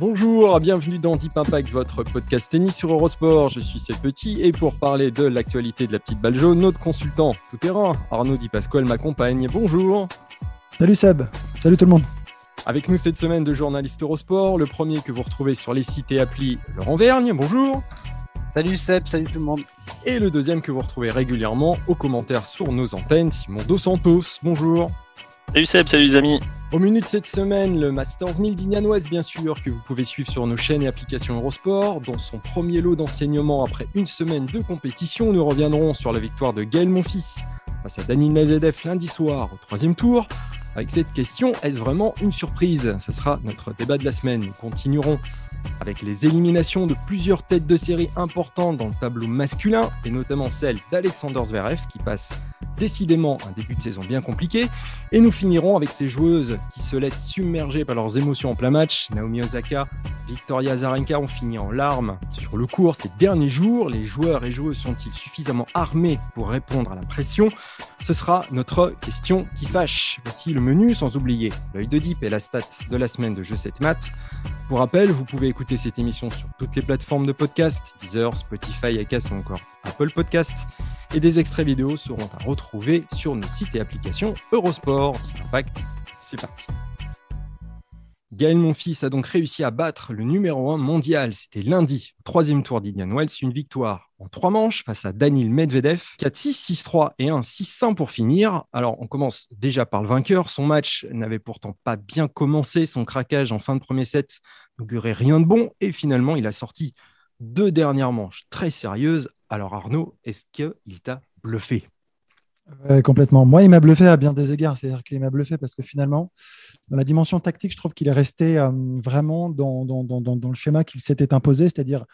Bonjour, bienvenue dans Deep Impact, votre podcast tennis sur Eurosport. Je suis Seb Petit et pour parler de l'actualité de la petite balle jaune, notre consultant tout terrain, Arnaud Di Pasquale, m'accompagne. Bonjour. Salut Seb, salut tout le monde. Avec nous cette semaine de journalistes Eurosport, le premier que vous retrouvez sur les sites et applis, Laurent Vergne. Bonjour. Salut Seb, salut tout le monde. Et le deuxième que vous retrouvez régulièrement aux commentaires sur nos antennes, Simon Dos Santos. Bonjour. Salut Seb, salut les amis. Au menu de cette semaine, le Masters 1000 d'Ignanoise, bien sûr, que vous pouvez suivre sur nos chaînes et applications Eurosport. Dans son premier lot d'enseignement après une semaine de compétition, nous reviendrons sur la victoire de Gaël Monfils face à Daniel Medvedev lundi soir au troisième tour. Avec cette question, est-ce vraiment une surprise? Ce sera notre débat de la semaine. Nous continuerons avec les éliminations de plusieurs têtes de série importantes dans le tableau masculin, et notamment celle d'Alexander Zverev qui passe décidément un début de saison bien compliqué. Et nous finirons avec ces joueuses qui se laissent submerger par leurs émotions en plein match. Naomi Osaka, Victoria Azarenka ont fini en larmes sur le cours ces derniers jours. Les joueurs et joueuses sont-ils suffisamment armés pour répondre à la pression? Ce sera notre question qui fâche. Voici le menu, sans oublier l'œil de Deep et la stat de la semaine de Jeu 7 Maths. Pour rappel, vous pouvez écouter cette émission sur toutes les plateformes de podcast, Deezer, Spotify, Acast ou encore Apple Podcast. Et des extraits vidéo seront à retrouver sur nos sites et applications Eurosport. Impact, c'est parti. Gaël Monfils a donc réussi à battre le numéro 1 mondial. C'était lundi, troisième tour d'Indian Wells, une victoire en trois manches face à Daniil Medvedev. 4-6, 6-3 et 1-6-1 pour finir. Alors, on commence déjà par le vainqueur. Son match n'avait pourtant pas bien commencé. Son craquage en fin de premier set n'augurait rien de bon. Et finalement, il a sorti deux dernières manches très sérieuses. Alors, Arnaud, est-ce qu'il t'a bluffé? Complètement. Moi, il m'a bluffé à bien des égards. C'est-à-dire qu'il m'a bluffé parce que finalement, dans la dimension tactique, je trouve qu'il est resté euh, vraiment dans, le schéma qu'il s'était imposé, c'est-à-dire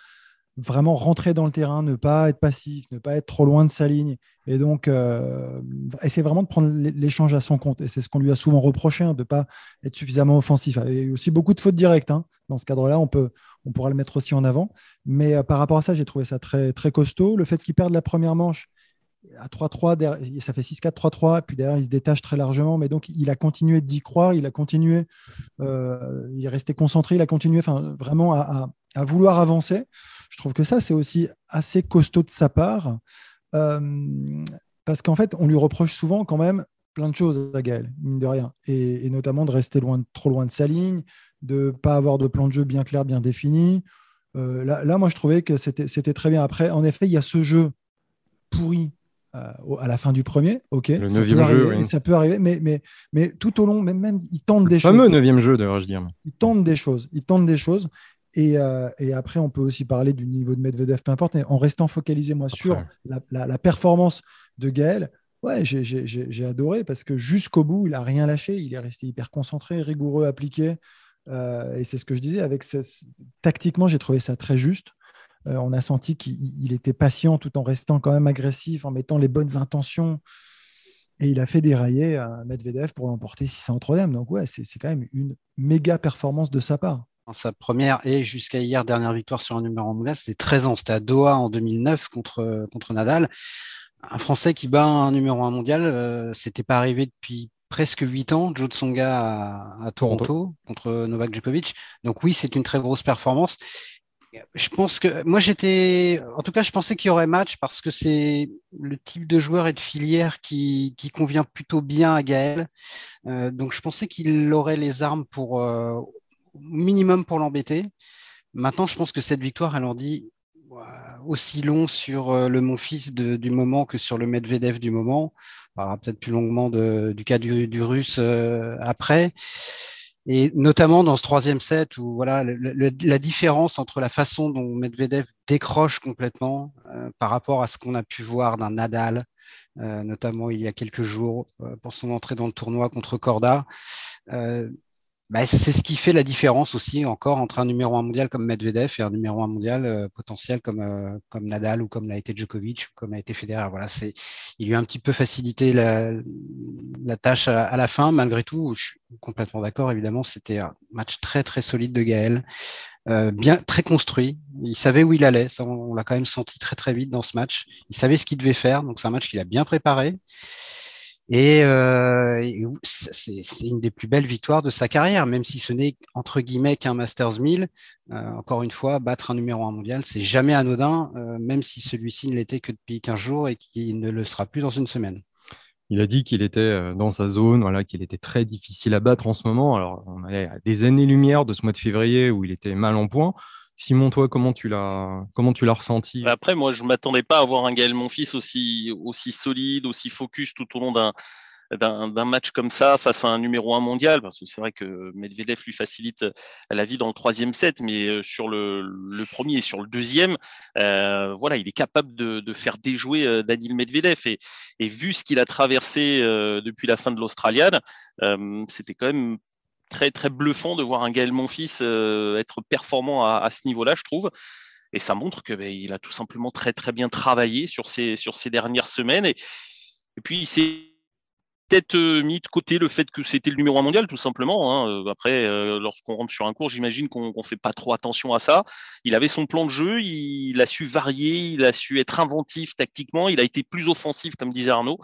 vraiment rentrer dans le terrain, ne pas être passif, ne pas être trop loin de sa ligne. Et donc, euh, essayer vraiment de prendre l'échange à son compte. Et c'est ce qu'on lui a souvent reproché, hein, de ne pas être suffisamment offensif. Il y a aussi beaucoup de fautes directes. Hein. Dans ce cadre-là, on, peut, on pourra le mettre aussi en avant. Mais euh, par rapport à ça, j'ai trouvé ça très, très costaud. Le fait qu'il perde la première manche, à 3-3, ça fait 6-4, 3-3, puis derrière, il se détache très largement, mais donc il a continué d'y croire, il a continué, euh, il est resté concentré, il a continué vraiment à, vouloir avancer. Je trouve que ça, c'est aussi assez costaud de sa part, euh, parce qu'en fait, on lui reproche souvent quand même plein de choses à Gaël, mine de rien, et, notamment de rester loin, trop loin de sa ligne, de ne pas avoir de plan de jeu bien clair, bien défini. Euh, là, moi, je trouvais que c'était très bien. Après, en effet, il y a ce jeu pourri à la fin du premier, ok. Le neuvième jeu, oui. Ça peut arriver, mais, mais, mais tout au long, même, même il tente des choses. Le fameux neuvième jeu, d'ailleurs, je dirais. Il tente des choses. Il tente des choses. Et, euh, et, après, on peut aussi parler du niveau de Medvedev, peu importe. en restant focalisé, moi, sur la, la, performance de Gaël, ouais, j'ai adoré parce que jusqu'au bout, il n'a rien lâché. Il est resté hyper concentré, rigoureux, appliqué. Euh, et c'est ce que je disais. Avec tactiquement, j'ai trouvé ça très juste. Euh, on a senti qu'il était patient tout en restant quand même agressif, en mettant les bonnes intentions. Et il a fait dérailler à Medvedev pour l'emporter 600 troisième. Donc, ouais, c'est quand même une méga performance de sa part. Sa première et jusqu'à hier dernière victoire sur un numéro mondial, c'était 13 ans. C'était à Doha en 2009 contre, contre Nadal. Un Français qui bat un numéro 1 mondial, euh, c'était pas arrivé depuis presque 8 ans, Joe Tsonga à, à Toronto contre Novak Djokovic. Donc oui, c'est une très grosse performance je pense que moi j'étais, en tout cas, je pensais qu'il y aurait match parce que c'est le type de joueur et de filière qui, qui convient plutôt bien à Gaël. Euh, donc je pensais qu'il aurait les armes pour euh, minimum pour l'embêter. Maintenant, je pense que cette victoire, elle en dit aussi long sur euh, le Monfils du moment que sur le Medvedev du moment. On parlera peut-être plus longuement de, du cas du Russe après. Et notamment dans ce troisième set où voilà la différence entre la façon dont Medvedev décroche complètement euh, par rapport à ce qu'on a pu voir d'un Nadal, euh, notamment il y a quelques jours euh, pour son entrée dans le tournoi contre Corda. Bah, c'est ce qui fait la différence aussi encore entre un numéro un mondial comme Medvedev et un numéro un mondial potentiel comme, comme Nadal ou comme l'a été Djokovic ou comme l'a été Federer. Voilà, c'est, il lui a un petit peu facilité la, la tâche à, la fin. Malgré tout, je suis complètement d'accord. Évidemment, c'était un match très très solide de Gaël. Euh, bien très construit. Il savait où il allait. Ça, on, l'a quand même senti très très vite dans ce match. Il savait ce qu'il devait faire. Donc c'est un match qu'il a bien préparé. Et, euh, c'est une des plus belles victoires de sa carrière, même si ce n'est entre guillemets qu'un Masters 1000. Euh, encore une fois, battre un numéro 1 mondial, c'est jamais anodin, euh, même si celui-ci ne l'était que depuis 15 jours et qu'il ne le sera plus dans une semaine. Il a dit qu'il était dans sa zone, voilà, qu'il était très difficile à battre en ce moment. Alors, on est à des années-lumière de ce mois de février où il était mal en point. Simon, toi, comment tu l'as, comment tu l'as ressenti? Bah, Après, moi, je m'attendais pas à avoir un Gaël Monfils aussi, aussi solide, aussi focus tout au long d'un, d'un match comme ça face à un numéro un mondial, parce que c'est vrai que Medvedev lui facilite la vie dans le troisième set, mais euh, sur le, premier et sur le deuxième, euh, voilà, il est capable de, faire déjouer euh, Daniel Medvedev. Et, et vu ce qu'il a traversé depuis la fin de l'Australienne, c'était quand même très très bluffant de voir un Gaël Monfils être performant à, ce niveau-là, je trouve. Et ça montre que ben, il a tout simplement très très bien travaillé sur ces sur ces dernières semaines. Et, et puis il s'est peut-être euh, mis de côté le fait que c'était le numéro un mondial, tout simplement. Hein. Euh, après, euh, lorsqu'on rentre sur un cours, j'imagine qu'on ne fait pas trop attention à ça. Il avait son plan de jeu, il, a su varier, il a su être inventif tactiquement, il a été plus offensif, comme disait Arnaud.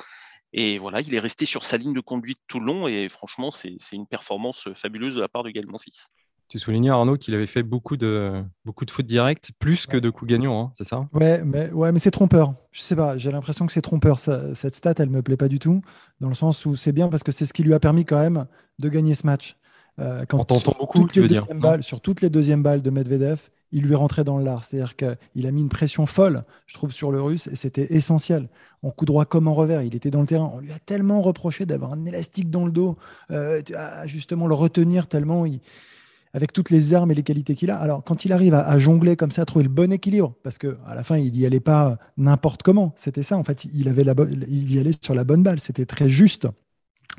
Et voilà, il est resté sur sa ligne de conduite tout le long. Et franchement, c'est une performance fabuleuse de la part de Gaël Monfils. Tu soulignais, Arnaud, qu'il avait fait beaucoup de, beaucoup de foot direct, plus que de coups gagnants, hein, c'est ça? Ouais, mais, ouais, mais c'est trompeur. Je sais pas, j'ai l'impression que c'est trompeur. cette stat, elle me plaît pas du tout, dans le sens où c'est bien parce que c'est ce qui lui a permis quand même de gagner ce match. Euh, quand On t'entend beaucoup, tu veux dire balles, Sur toutes les deuxièmes balles de Medvedev, il lui rentrait dans le lard. C'est-à-dire qu'il a mis une pression folle, je trouve, sur le russe, et c'était essentiel. En coup droit comme en revers, il était dans le terrain. On lui a tellement reproché d'avoir un élastique dans le dos, euh, à justement le retenir tellement il avec toutes les armes et les qualités qu'il a. Alors, quand il arrive à, jongler comme ça, à trouver le bon équilibre, parce que à la fin, il n'y allait pas n'importe comment. C'était ça, en fait, il, avait la il y allait sur la bonne balle. C'était très juste.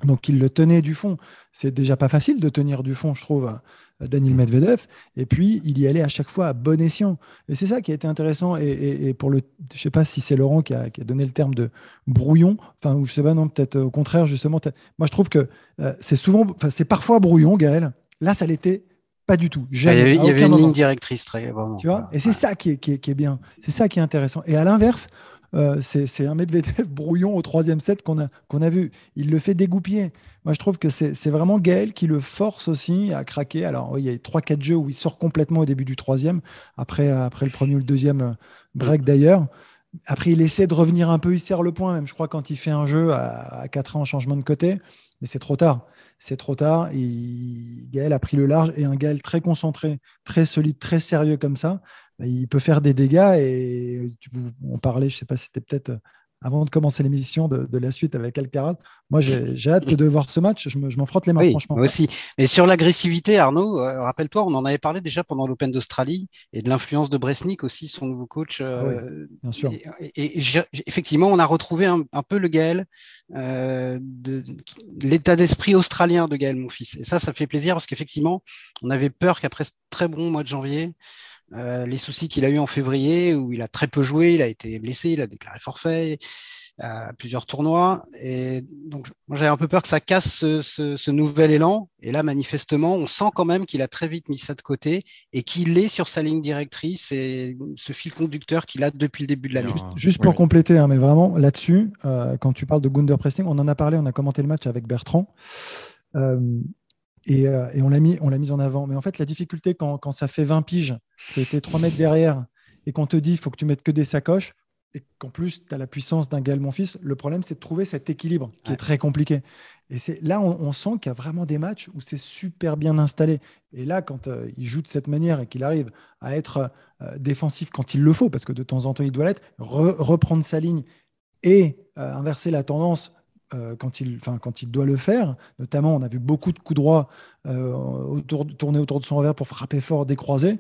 Donc, il le tenait du fond. C'est déjà pas facile de tenir du fond, je trouve, Daniel Medvedev. Et puis, il y allait à chaque fois à bon escient. Et c'est ça qui a été intéressant. Et, pour le, je sais pas si c'est Laurent qui a, donné le terme de brouillon. Enfin, ou je sais pas, non, peut-être au contraire, justement. Moi, je trouve que euh, c'est souvent, enfin, c'est parfois brouillon, Gaël. Là, ça l'était pas du tout. il y avait, une ligne directrice très vraiment. Tu vois Et c'est ça qui est, qui, est, bien. C'est ça qui est intéressant. Et à l'inverse, euh, c'est un Medvedev brouillon au troisième set qu'on a, qu'on a vu. Il le fait dégoupiller. Moi, je trouve que c'est vraiment Gaël qui le force aussi à craquer. Alors, il y a 3-4 jeux où il sort complètement au début du troisième, après, après le premier ou le deuxième euh, break d'ailleurs. Après, il essaie de revenir un peu, il serre le point, même je crois, quand il fait un jeu à, à 4 ans en changement de côté. Mais c'est trop tard c'est trop tard. Gaël a pris le large et un Gaël très concentré, très solide, très sérieux comme ça, bah, il peut faire des dégâts. Et on parlait, je ne sais pas, c'était peut-être avant de commencer l'émission de, la suite avec Alcaraz. Moi, j'ai hâte de voir ce match. Je m'en frotte les mains, franchement. Moi aussi. Et sur l'agressivité, Arnaud, euh, rappelle-toi, on en avait parlé déjà pendant l'Open d'Australie et de l'influence de Bresnik aussi, son nouveau coach. Euh, bien sûr. Et, effectivement, on a retrouvé un, peu le Gaël, euh, de, l'état d'esprit australien de Gaël, mon fils. Et ça, ça fait plaisir parce qu'effectivement, on avait peur qu'après ce très bon mois de janvier, les soucis qu'il a eu en février, où il a très peu joué, il a été blessé, il a déclaré forfait à plusieurs tournois. Et donc, moi, j'avais un peu peur que ça casse ce, nouvel élan. Et là, manifestement, on sent quand même qu'il a très vite mis ça de côté et qu'il est sur sa ligne directrice et ce fil conducteur qu'il a depuis le début de l'année. Juste, juste pour compléter, hein, mais vraiment là-dessus, euh, quand tu parles de Gunder Pressing, on en a parlé, on a commenté le match avec Bertrand. Euh, euh, et, on l'a mis, on l'a mis en avant. Mais en fait, la difficulté quand, ça fait 20 piges, que tu es 3 mètres derrière et qu'on te dit il faut que tu mettes que des sacoches, et qu'en plus tu as la puissance d'un Gaël Monfils, le problème c'est de trouver cet équilibre qui est très compliqué. Et c'est là on, sent qu'il y a vraiment des matchs où c'est super bien installé. Et là, quand euh, il joue de cette manière et qu'il arrive à être euh, défensif quand il le faut, parce que de temps en temps il doit l'être, reprendre sa ligne et inverser la tendance quand, il, quand il doit le faire. Notamment, on a vu beaucoup de coups droits autour, tourner autour de son revers pour frapper fort, décroiser.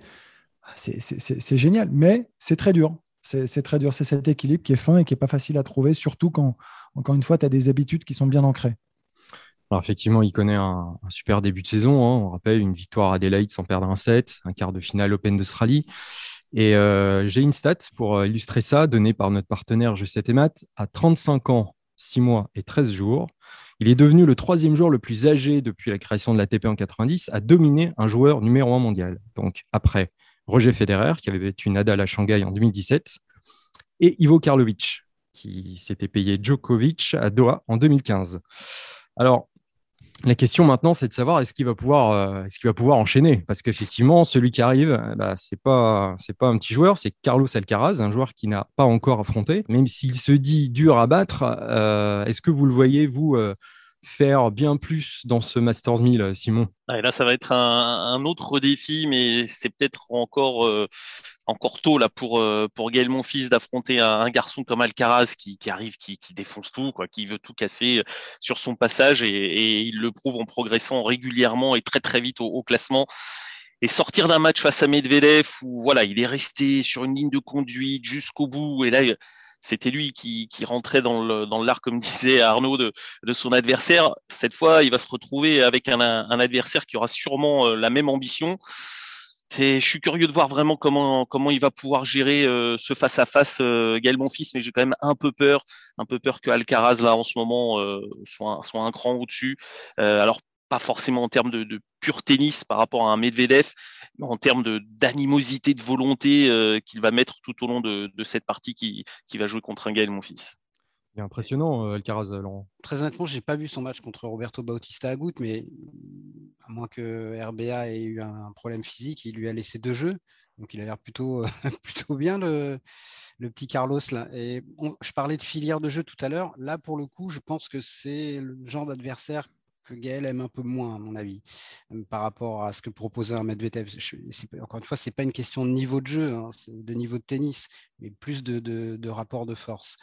C'est génial, mais c'est très dur. C'est très dur. C'est cet équilibre qui est fin et qui n'est pas facile à trouver, surtout quand, encore une fois, tu as des habitudes qui sont bien ancrées. Effectivement, il connaît un, super début de saison. Hein. On rappelle une victoire à Adelaide sans perdre un set, un quart de finale Open d'Australie. Et euh, j'ai une stat pour euh, illustrer ça, donnée par notre partenaire Je 7 et Math. À 35 ans, 6 mois et 13 jours, il est devenu le troisième joueur le plus âgé depuis la création de l'ATP en 90 à dominer un joueur numéro un mondial. Donc après Roger Federer, qui avait battu Nadal à Shanghai en 2017, et Ivo Karlovic, qui s'était payé Djokovic à Doha en 2015. Alors, la question maintenant, c'est de savoir est-ce qu'il va pouvoir, euh, est-ce va pouvoir enchaîner? Parce qu'effectivement, celui qui arrive, bah, c'est pas, pas un petit joueur, c'est Carlos Alcaraz, un joueur qui n'a pas encore affronté. Même s'il se dit dur à battre, euh, est-ce que vous le voyez vous euh, faire bien plus dans ce Masters 1000, Simon. Et Là, ça va être un, autre défi, mais c'est peut-être encore, euh, encore tôt là pour, euh, pour Gaël Monfils d'affronter un, garçon comme Alcaraz qui, arrive, qui, défonce tout, quoi, qui veut tout casser euh, sur son passage et, et, il le prouve en progressant régulièrement et très très vite au, au classement. Et sortir d'un match face à Medvedev où voilà, il est resté sur une ligne de conduite jusqu'au bout et là c'était lui qui, rentrait dans l'art, comme disait Arnaud, de, son adversaire. Cette fois, il va se retrouver avec un, adversaire qui aura sûrement euh, la même ambition. je suis curieux de voir vraiment comment comment il va pouvoir gérer euh, ce face à face Gaël Monfils, mais j'ai quand même un peu peur, un peu peur que Alcaraz là en ce moment euh, soit soit un cran au-dessus. alors pas forcément en termes de, pur tennis par rapport à un Medvedev, mais en termes d'animosité, de, volonté euh, qu'il va mettre tout au long de, cette partie qui, qui, va jouer contre un Gaël, mon fils. Il est impressionnant, euh, Alcaraz, euh, Laurent. Très honnêtement, je n'ai pas vu son match contre Roberto Bautista à goutte, mais à moins que RBA ait eu un problème physique, il lui a laissé deux jeux. Donc il a l'air plutôt, plutôt bien, le, le, petit Carlos. Là. Et je parlais de filière de jeu tout à l'heure. Là, pour le coup, je pense que c'est le genre d'adversaire que Gaël aime un peu moins, à mon avis, euh, par rapport à ce que proposait un Medvedev. encore une fois, ce n'est pas une question de niveau de jeu, hein, de niveau de tennis, mais plus de, rapport de force.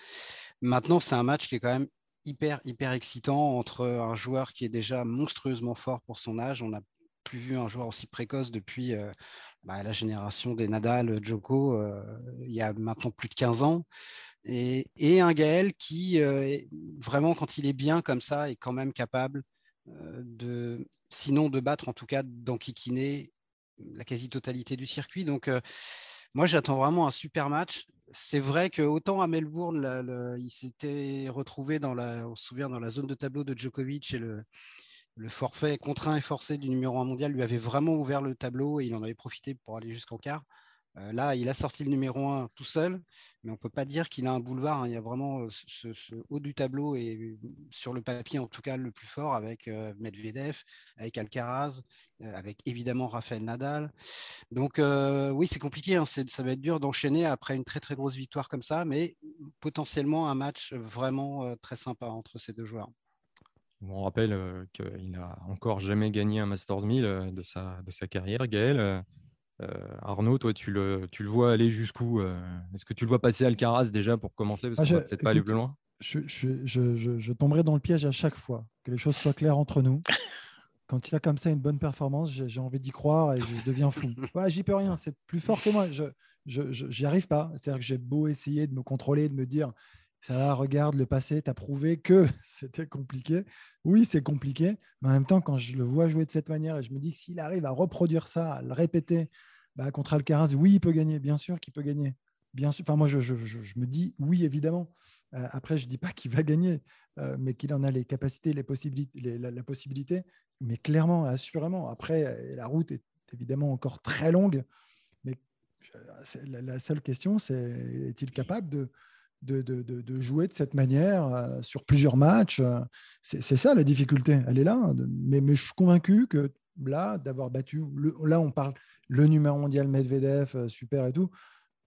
Maintenant, c'est un match qui est quand même hyper, hyper excitant entre un joueur qui est déjà monstrueusement fort pour son âge. On n'a plus vu un joueur aussi précoce depuis euh, bah, la génération des Nadal, Djoko, euh, il y a maintenant plus de 15 ans. Et, un Gaël qui, vraiment, quand il est bien comme ça, est quand même capable euh, de, sinon de battre en tout cas d'enquiquiner la quasi-totalité du circuit. Donc euh, moi j'attends vraiment un super match. C'est vrai que autant à Melbourne, il s'était retrouvé dans la, on se souvient, dans la zone de tableau de Djokovic et le, le forfait contraint et forcé du numéro 1 mondial lui avait vraiment ouvert le tableau et il en avait profité pour aller jusqu'en quart. Euh, là, il a sorti le numéro 1 tout seul, mais on ne peut pas dire qu'il a un boulevard. Hein. Il y a vraiment euh, ce, haut du tableau et euh, sur le papier, en tout cas, le plus fort avec Medvedev, avec Alcaraz, avec évidemment Rafael Nadal. Donc, oui, c'est compliqué. Hein. ça va être dur d'enchaîner après une très très grosse victoire comme ça, mais potentiellement un match vraiment très sympa entre ces deux joueurs. On rappelle qu'il n'a encore jamais gagné un Masters 1000 de sa, de sa carrière, Gaël. Euh, Arnaud, toi, tu le, tu le vois aller jusqu'où euh, Est-ce que tu le vois passer Alcaraz déjà pour commencer? Parce ah, qu'on va peut-être pas aller plus loin. Je, je, tomberai dans le piège à chaque fois, que les choses soient claires entre nous. Quand il a comme ça une bonne performance, j'ai envie d'y croire et je deviens fou. Ouais, J'y peux rien, c'est plus fort que moi. Je n'y arrive pas. C'est-à-dire que j'ai beau essayer de me contrôler, de me dire ça va, regarde le passé, tu as prouvé que c'était compliqué. Oui, c'est compliqué, mais en même temps, quand je le vois jouer de cette manière et je me dis que s'il arrive à reproduire ça, à le répéter bah, contre Alcaraz, oui, il peut gagner, bien sûr qu'il peut gagner. Bien sûr. Enfin, moi, je, me dis oui, évidemment. Euh, après, je ne dis pas qu'il va gagner, euh, mais qu'il en a les capacités, les possibilités, la, possibilité. Mais clairement, assurément. Après, la route est évidemment encore très longue. Mais la seule question, c'est est-il capable de, de, jouer de cette manière euh, sur plusieurs matchs. Euh, c'est ça la difficulté, elle est là. Hein, mais, mais je suis convaincu que là, d'avoir battu, là on parle le numéro mondial Medvedev, euh, super et tout,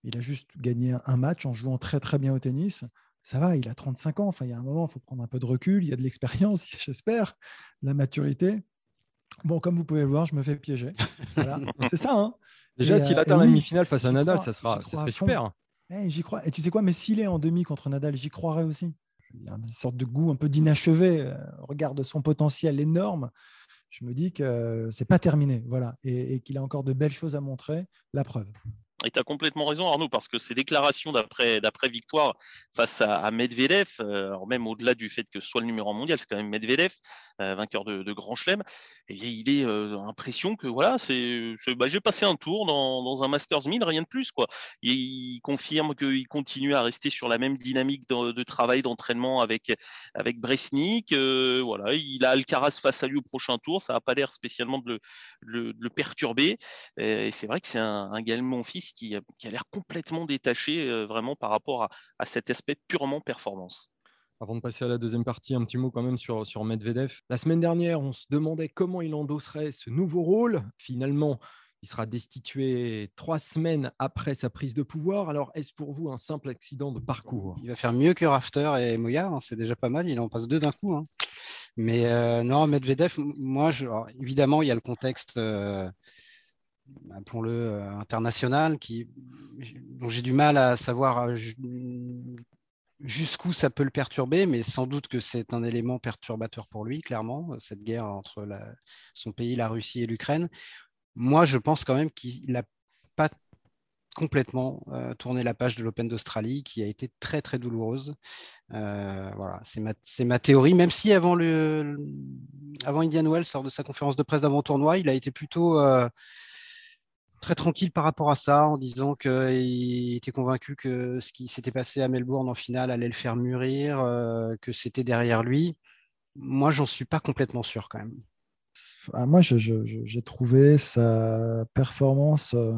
il a juste gagné un match en jouant très très bien au tennis. Ça va, il a 35 ans, enfin il y a un moment, il faut prendre un peu de recul, il y a de l'expérience, j'espère, la maturité. Bon, comme vous pouvez le voir, je me fais piéger. c'est ça. Hein. Déjà, s'il atteint la demi-finale face à Nadal, ça, sera, ça serait super. Et tu sais quoi, mais s'il est en demi contre Nadal, j'y croirais aussi. il y a une sorte de goût un peu d'inachevé. Regarde son potentiel énorme. Je me dis que c'est pas terminé, voilà, et qu'il a encore de belles choses à montrer. La preuve. Et tu as complètement raison, Arnaud, parce que ces déclarations d'après victoire face à, Medvedev, euh, alors même au-delà du fait que ce soit le numéro un mondial, c'est quand même Medvedev, euh, vainqueur de, Grand Chelem, et il est euh, l'impression que voilà, c'est, bah, j'ai passé un tour dans, un Masters 1000, rien de plus. Quoi. il confirme qu'il continue à rester sur la même dynamique de, travail, d'entraînement avec, avec Bresnik. voilà, il a Alcaraz face à lui au prochain tour, ça n'a pas l'air spécialement de le, perturber. Et c'est vrai que c'est un, un mon fils qui, a l'air complètement détaché euh, vraiment par rapport à, cet aspect purement performance. Avant de passer à la deuxième partie, un petit mot quand même sur, sur Medvedev. La semaine dernière, on se demandait comment il endosserait ce nouveau rôle. Finalement, il sera destitué trois semaines après sa prise de pouvoir. Alors, est-ce pour vous un simple accident de parcours? Il va faire mieux que Rafter et Moya, hein, c'est déjà pas mal, il en passe deux d'un coup. Hein. Mais euh, non, Medvedev, moi, je, évidemment, il y a le contexte euh, appelons-le euh, international, dont j'ai du mal à savoir euh, jusqu'où ça peut le perturber, mais sans doute que c'est un élément perturbateur pour lui, clairement, cette guerre entre son pays, la Russie et l'Ukraine. Moi, je pense quand même qu'il n'a pas complètement euh, tourné la page de l'Open d'Australie, qui a été très très douloureuse. voilà, c'est ma, ma, théorie, même si avant, le, avant Indian Wells, sort de sa conférence de presse d'avant-tournoi, il a été plutôt très tranquille par rapport à ça, en disant qu'il était convaincu que ce qui s'était passé à Melbourne en finale allait le faire mûrir, euh, que c'était derrière lui. Moi, j'en suis pas complètement sûr quand même. Ah, moi, j'ai trouvé sa performance euh,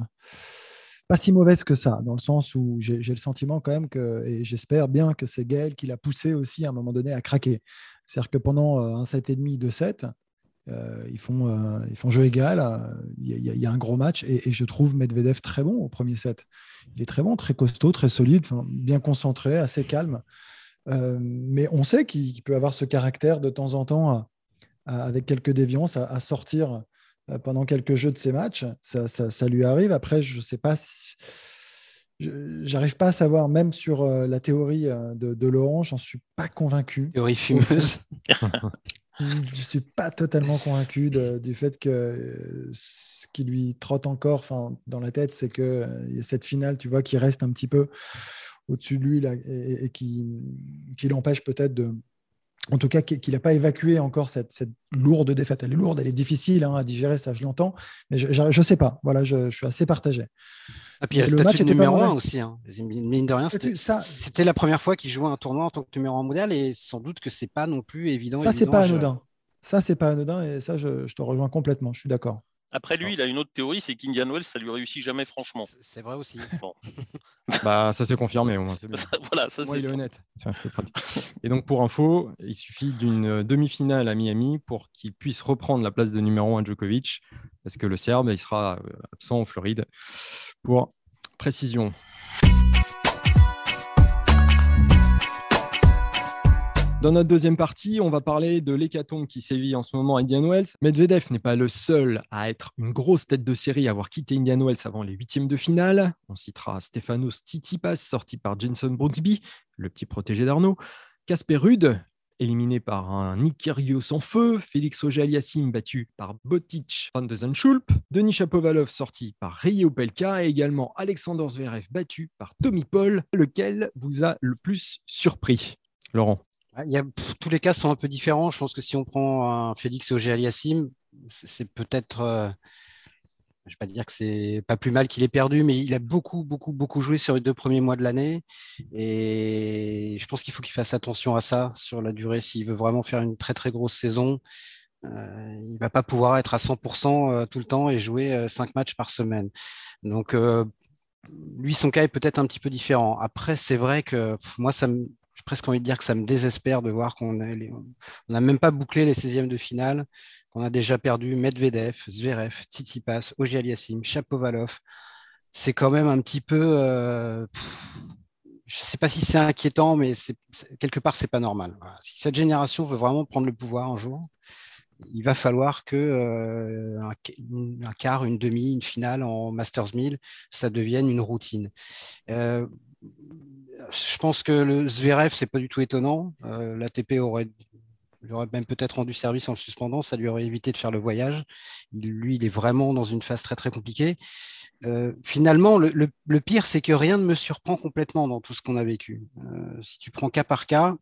pas si mauvaise que ça, dans le sens où j'ai le sentiment quand même que, et j'espère bien que c'est Gaël qui l'a poussé aussi à un moment donné à craquer. C'est-à-dire que pendant euh, un set et demi, deux sets, ils, font, euh, ils font jeu égal. Euh, il y, a un gros match et, je trouve Medvedev très bon au premier set. Il est très bon, très costaud, très solide, bien concentré, assez calme. mais on sait qu'il peut avoir ce caractère de temps en temps, avec quelques déviances, à, sortir pendant quelques jeux de ses matchs. Ça, lui arrive. Après, je ne sais pas si. J'arrive pas à savoir, même sur la théorie de, de Laurent, j'en suis pas convaincu. Théorie fumeuse. Je ne suis pas totalement convaincu du fait que euh, ce qui lui trotte encore dans la tête, c'est qu'il euh, cette finale, tu vois, qui reste un petit peu au-dessus de lui là, et, qui, qui l'empêche peut-être de, en tout cas qu'il n'a pas évacué encore cette, lourde défaite. Elle est lourde, elle est difficile hein, à digérer, ça je l'entends, mais je ne sais pas. Voilà, je, suis assez partagé. Et ah, puis il y a le statut numéro un aussi. Hein. Mine de rien, c'était la première fois qu'il jouait un tournoi en tant que numéro un mondial et sans doute que c'est pas non plus évident. Ça, c'est pas anodin. Ça, c'est pas anodin et ça, je te rejoins complètement. Je suis d'accord. Après lui, il a une autre théorie, c'est qu'Indian Wells, ça lui réussit jamais franchement. C'est vrai aussi. bah, ça s'est confirmé au moins. voilà, ça c'est honnête. Et donc pour info, il suffit d'une demi-finale à Miami pour qu'il puisse reprendre la place de numéro 1 Djokovic, parce que le Serbe, il sera euh, absent en Floride. Pour précision. Dans notre deuxième partie, on va parler de l'hécatombe qui sévit en ce moment à Indian Wells. Medvedev n'est pas le seul à être une grosse tête de série à avoir quitté Indian Wells avant les huitièmes de finale. On citera Stefanos Tsitsipas, sorti par Jenson Brooksby, le petit protégé d'Arnaud. Casper Rude, éliminé par un Nick sans feu, Félix Auger-Aliassime battu par Botic van de Zanschulp, Denis Chapovalov sorti par Rio Pelka et également Alexander Zverev battu par Tommy Paul, lequel vous a le plus surpris? Laurent. Tous les cas sont un peu différents. Je pense que si on prend Félix Auger Aliassim, c'est peut-être, euh, je ne vais pas dire que c'est pas plus mal qu'il ait perdu, mais il a beaucoup, beaucoup, beaucoup joué sur les deux premiers mois de l'année. Et je pense qu'il faut qu'il fasse attention à ça sur la durée. S'il veut vraiment faire une très, très grosse saison, euh, il ne va pas pouvoir être à 100% euh, tout le temps et jouer cinq matchs par semaine. Donc, lui, son cas est peut-être un petit peu différent. Après, c'est vrai que moi, ça me j'ai presque envie de dire que ça me désespère de voir qu'on n'a même pas bouclé les 16e de finale, qu'on a déjà perdu Medvedev, Zverev, Tsitsipas, Ogier Aliassim, Chapovalov. C'est quand même un petit peu. Euh, je ne sais pas si c'est inquiétant, mais quelque part, c'est pas normal. Si cette génération veut vraiment prendre le pouvoir un jour, il va falloir que euh, quart, une demi, une finale en Masters 1000, ça devienne une routine. Euh, je pense que le Zverev, c'est pas du tout étonnant. L'ATP aurait il aurait même peut-être rendu service en le suspendant, ça lui aurait évité de faire le voyage. lui, il est vraiment dans une phase très très compliquée. Euh, finalement, le, pire, c'est que rien ne me surprend complètement dans tout ce qu'on a vécu. Euh, si tu prends cas par cas,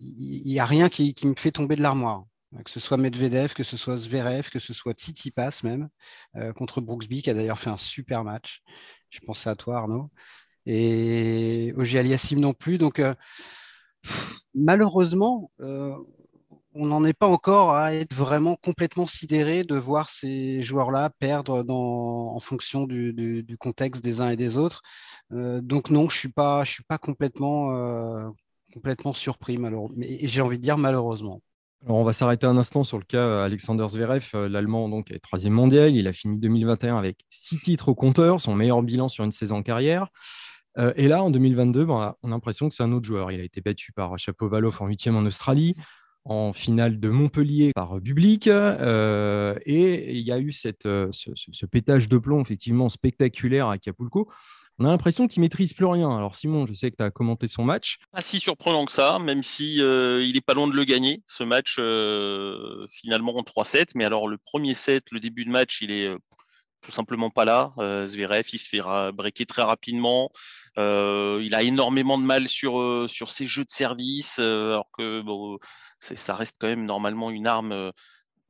il n'y a rien qui, me fait tomber de l'armoire. Que ce soit Medvedev, que ce soit Zverev, que ce soit Tsitsipas même, euh, contre Brooksby, qui a d'ailleurs fait un super match. Je pensais à toi, Arnaud. Et Ogi Aliassim non plus. Donc, malheureusement, euh, on n'en est pas encore à être vraiment complètement sidéré de voir ces joueurs-là perdre en fonction du, contexte des uns et des autres. Euh, donc non, je suis suis pas complètement, euh, complètement surpris malheureusement. Mais j'ai envie de dire malheureusement. Alors on va s'arrêter un instant sur le cas Alexander Zverev, l'Allemand donc est troisième mondial. Il a fini 2021 avec six titres au compteur, son meilleur bilan sur une saison carrière. Euh, et là, en 2022, ben, on a l'impression que c'est un autre joueur. Il a été battu par Chapovalov en huitième en Australie, en finale de Montpellier par Bublik. Euh, et il y a eu euh, ce, pétage de plomb effectivement spectaculaire à Acapulco. On a l'impression qu'il maîtrise plus rien. Alors Simon, je sais que tu as commenté son match. Pas si surprenant que ça, même si il est pas loin de le gagner, ce match finalement en 3-7. Mais alors le premier set, le début de match, il est tout simplement pas là. Zverev, il se fait breaker très rapidement. Euh, il a énormément de mal sur, euh, sur ses jeux de service, euh, alors que bon, ça reste quand même normalement une arme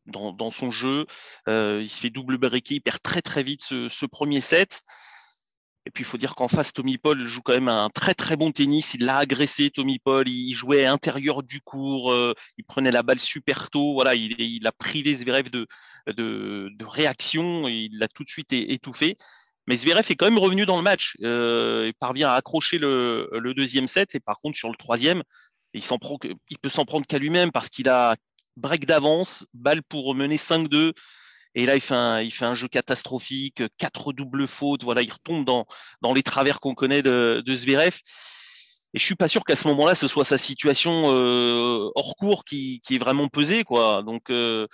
dans, dans, son jeu. il se fait double breaker, il perd très très vite ce, ce premier set. Et puis il faut dire qu'en face, Tommy Paul joue quand même un très très bon tennis. Il l'a agressé, Tommy Paul. Il jouait à l'intérieur du cours. il prenait la balle super tôt. Voilà, il, a privé Zverev de, de, réaction. Il l'a tout de suite étouffé. Mais Zverev est quand même revenu dans le match. Euh, il parvient à accrocher le, deuxième set. Et par contre, sur le troisième, il, prend, il peut s'en prendre qu'à lui-même parce qu'il a break d'avance, balle pour mener 5-2. Et là, il fait, un, jeu catastrophique, quatre doubles fautes. Voilà, il retombe dans, les travers qu'on connaît de, de Zverev. Et je suis pas sûr qu'à ce moment-là, ce soit sa situation euh, hors cours qui, est vraiment pesée. Quoi. Donc, euh,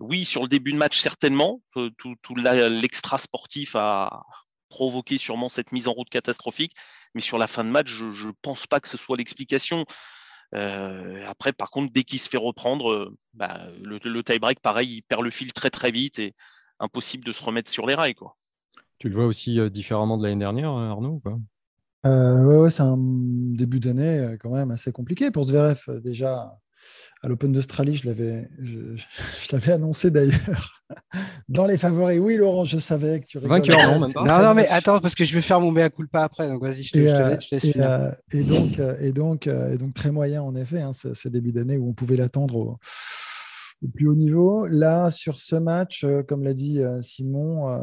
oui, sur le début de match, certainement. Euh, tout, l'extra sportif a provoqué sûrement cette mise en route catastrophique. Mais sur la fin de match, je ne pense pas que ce soit l'explication. Euh, après, par contre, dès qu'il se fait reprendre, euh, bah, le, tie-break, pareil, il perd le fil très très vite et impossible de se remettre sur les rails. Quoi. Tu le vois aussi différemment de l'année dernière, Arnaud Oui, ouais, c'est un début d'année quand même assez compliqué pour Zverev. Déjà, à l'Open d'Australie, je l'avais, je, l'avais annoncé d'ailleurs dans les favoris. Oui, Laurent, je savais que tu Vainqueur, non, même pas. Non, non, mais attends, parce que je vais faire mon mea culpa après. Donc vas-y, je te, laisse, et, euh, et, donc, euh, et, donc, euh, et donc, très moyen en effet, hein, ce, début d'année où on pouvait l'attendre au, plus haut niveau. Là, sur ce match, comme l'a dit Simon,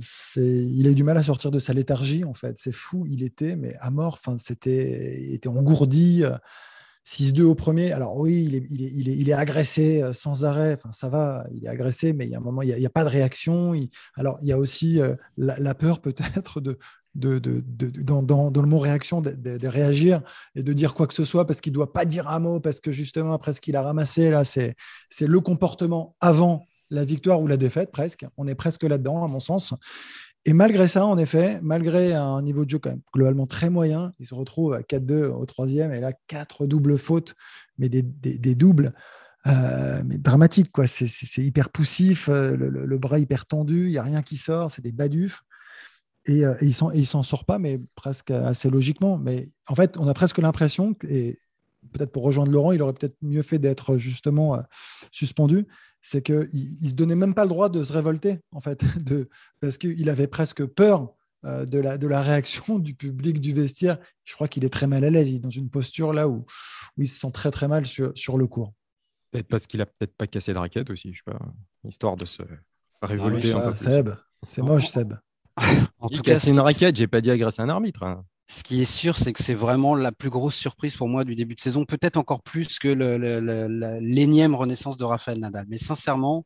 c'est, il a eu du mal à sortir de sa léthargie en fait. C'est fou, il était, mais à mort. Enfin, c'était, il était engourdi. 6-2 au premier. Alors oui, il est, agressé euh, sans arrêt. Ça va, il est agressé, mais il y a un moment, il n'y a, pas de réaction. Alors il y a aussi euh, la, peur peut-être de, de, de, dans, dans, le mot réaction, de, réagir et de dire quoi que ce soit parce qu'il ne doit pas dire un mot, parce que justement, après ce qu'il a ramassé, là, c'est le comportement avant la victoire ou la défaite, presque. On est presque là-dedans, à mon sens. Et malgré ça, en effet, malgré un niveau de jeu globalement très moyen, il se retrouve à 4-2 au troisième et là, quatre doubles fautes, mais des, doubles. Euh, mais dramatiques, quoi. C'est, hyper poussif, euh, le, bras hyper tendu, il n'y a rien qui sort, c'est des badufs. Et, euh, et il s'en sort pas, mais presque assez logiquement. Mais en fait, on a presque l'impression, et peut-être pour rejoindre Laurent, il aurait peut-être mieux fait d'être justement suspendu c'est qu'il ne se donnait même pas le droit de se révolter, en fait, de, parce qu'il avait presque peur euh, de, la, de la réaction du public du vestiaire. Je crois qu'il est très mal à l'aise. Il est dans une posture là où, où il se sent très très mal sur, sur le cours. Peut-être parce qu'il a peut-être pas cassé de raquette aussi, je sais pas, histoire de se révolter un peu. Seb, c'est moche, Seb. en tout cas, c'est une raquette, j'ai pas dit agresser un arbitre. Hein. Ce qui est sûr, c'est que c'est vraiment la plus grosse surprise pour moi du début de saison, peut-être encore plus que l'énième renaissance de Rafael Nadal. Mais sincèrement,